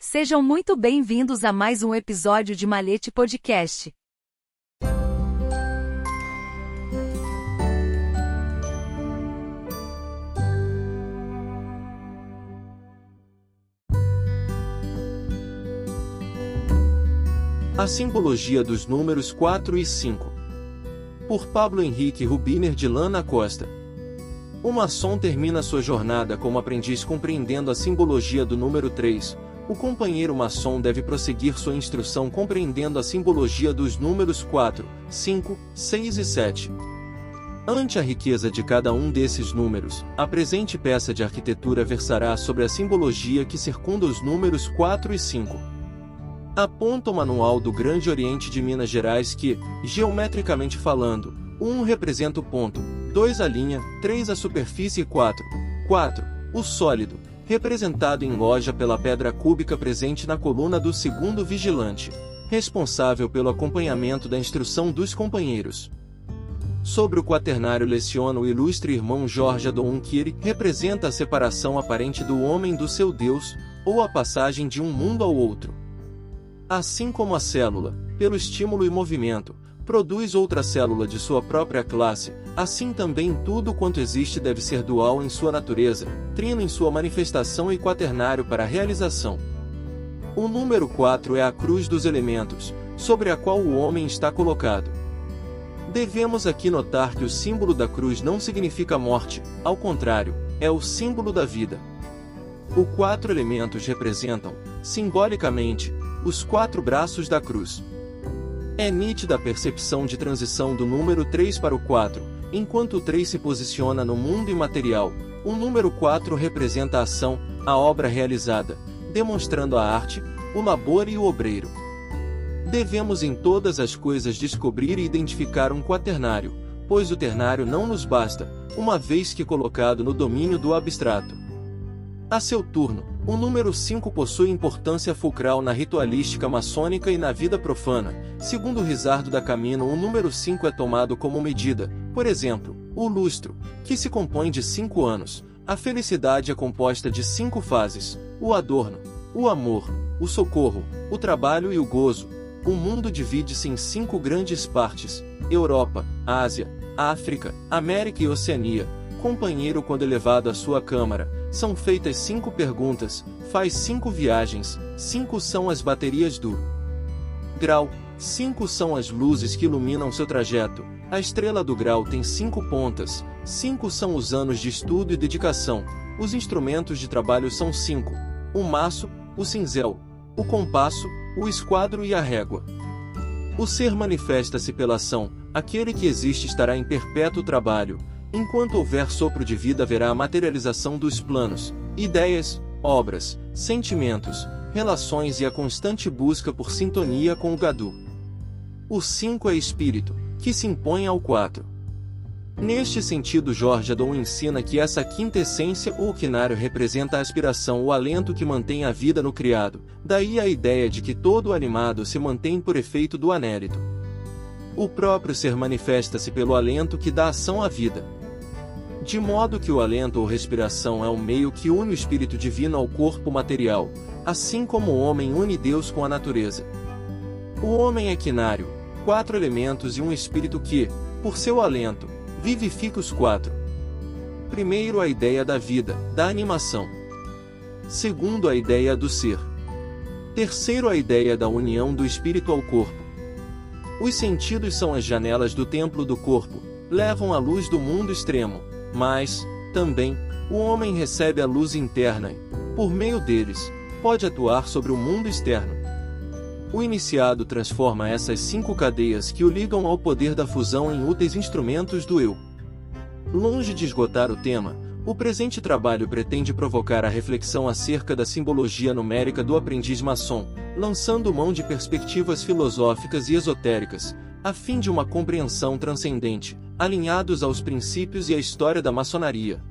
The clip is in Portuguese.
Sejam muito bem-vindos a mais um episódio de Malete Podcast. A simbologia dos números 4 e 5. Por Pablo Henrique Rubiner de Lana Costa. O maçom termina sua jornada como aprendiz compreendendo a simbologia do número 3. O companheiro maçom deve prosseguir sua instrução compreendendo a simbologia dos números 4, 5, 6 e 7. Ante a riqueza de cada um desses números, a presente peça de arquitetura versará sobre a simbologia que circunda os números 4 e 5. Aponta o Manual do Grande Oriente de Minas Gerais que, geometricamente falando, 1 representa o ponto, 2 a linha, 3 a superfície e 4, 4, o sólido, representado em loja pela pedra cúbica presente na coluna do segundo vigilante, responsável pelo acompanhamento da instrução dos companheiros. Sobre o quaternário leciona o ilustre irmão Jorge Adon que representa a separação aparente do homem do seu Deus, ou a passagem de um mundo ao outro. Assim como a célula, pelo estímulo e movimento, produz outra célula de sua própria classe, assim também tudo quanto existe deve ser dual em sua natureza, trino em sua manifestação e quaternário para a realização. O número 4 é a cruz dos elementos, sobre a qual o homem está colocado. Devemos aqui notar que o símbolo da cruz não significa morte, ao contrário, é o símbolo da vida. Os quatro elementos representam, simbolicamente, os quatro braços da cruz. É nítida a percepção de transição do número 3 para o 4, enquanto o 3 se posiciona no mundo imaterial, o número 4 representa a ação, a obra realizada, demonstrando a arte, o labor e o obreiro. Devemos em todas as coisas descobrir e identificar um quaternário, pois o ternário não nos basta, uma vez que colocado no domínio do abstrato. A seu turno, o número 5 possui importância fulcral na ritualística maçônica e na vida profana. Segundo Rizardo da Camino, o número 5 é tomado como medida, por exemplo, o lustro, que se compõe de cinco anos. A felicidade é composta de cinco fases: o adorno, o amor, o socorro, o trabalho e o gozo. O mundo divide-se em cinco grandes partes: Europa, Ásia, África, América e Oceania companheiro quando elevado à sua câmara, são feitas cinco perguntas, faz cinco viagens, cinco são as baterias do grau, cinco são as luzes que iluminam seu trajeto, a estrela do grau tem cinco pontas, cinco são os anos de estudo e dedicação, os instrumentos de trabalho são cinco, o maço, o cinzel, o compasso, o esquadro e a régua. O ser manifesta-se pela ação, aquele que existe estará em perpétuo trabalho, Enquanto houver sopro de vida, haverá a materialização dos planos, ideias, obras, sentimentos, relações e a constante busca por sintonia com o Gadu. O 5 é espírito, que se impõe ao 4. Neste sentido, Jorge Adon ensina que essa quinta essência ou quinário representa a aspiração ou alento que mantém a vida no criado, daí a ideia de que todo animado se mantém por efeito do anérito. O próprio ser manifesta-se pelo alento que dá ação à vida. De modo que o alento ou respiração é o meio que une o espírito divino ao corpo material, assim como o homem une Deus com a natureza. O homem é quinário, quatro elementos e um espírito que, por seu alento, vivifica os quatro. Primeiro, a ideia da vida, da animação. Segundo, a ideia do ser. Terceiro, a ideia da união do espírito ao corpo. Os sentidos são as janelas do templo do corpo, levam a luz do mundo extremo, mas, também, o homem recebe a luz interna e, por meio deles, pode atuar sobre o mundo externo. O iniciado transforma essas cinco cadeias que o ligam ao poder da fusão em úteis instrumentos do eu. Longe de esgotar o tema, o presente trabalho pretende provocar a reflexão acerca da simbologia numérica do aprendiz maçom, lançando mão de perspectivas filosóficas e esotéricas, a fim de uma compreensão transcendente, alinhados aos princípios e à história da maçonaria.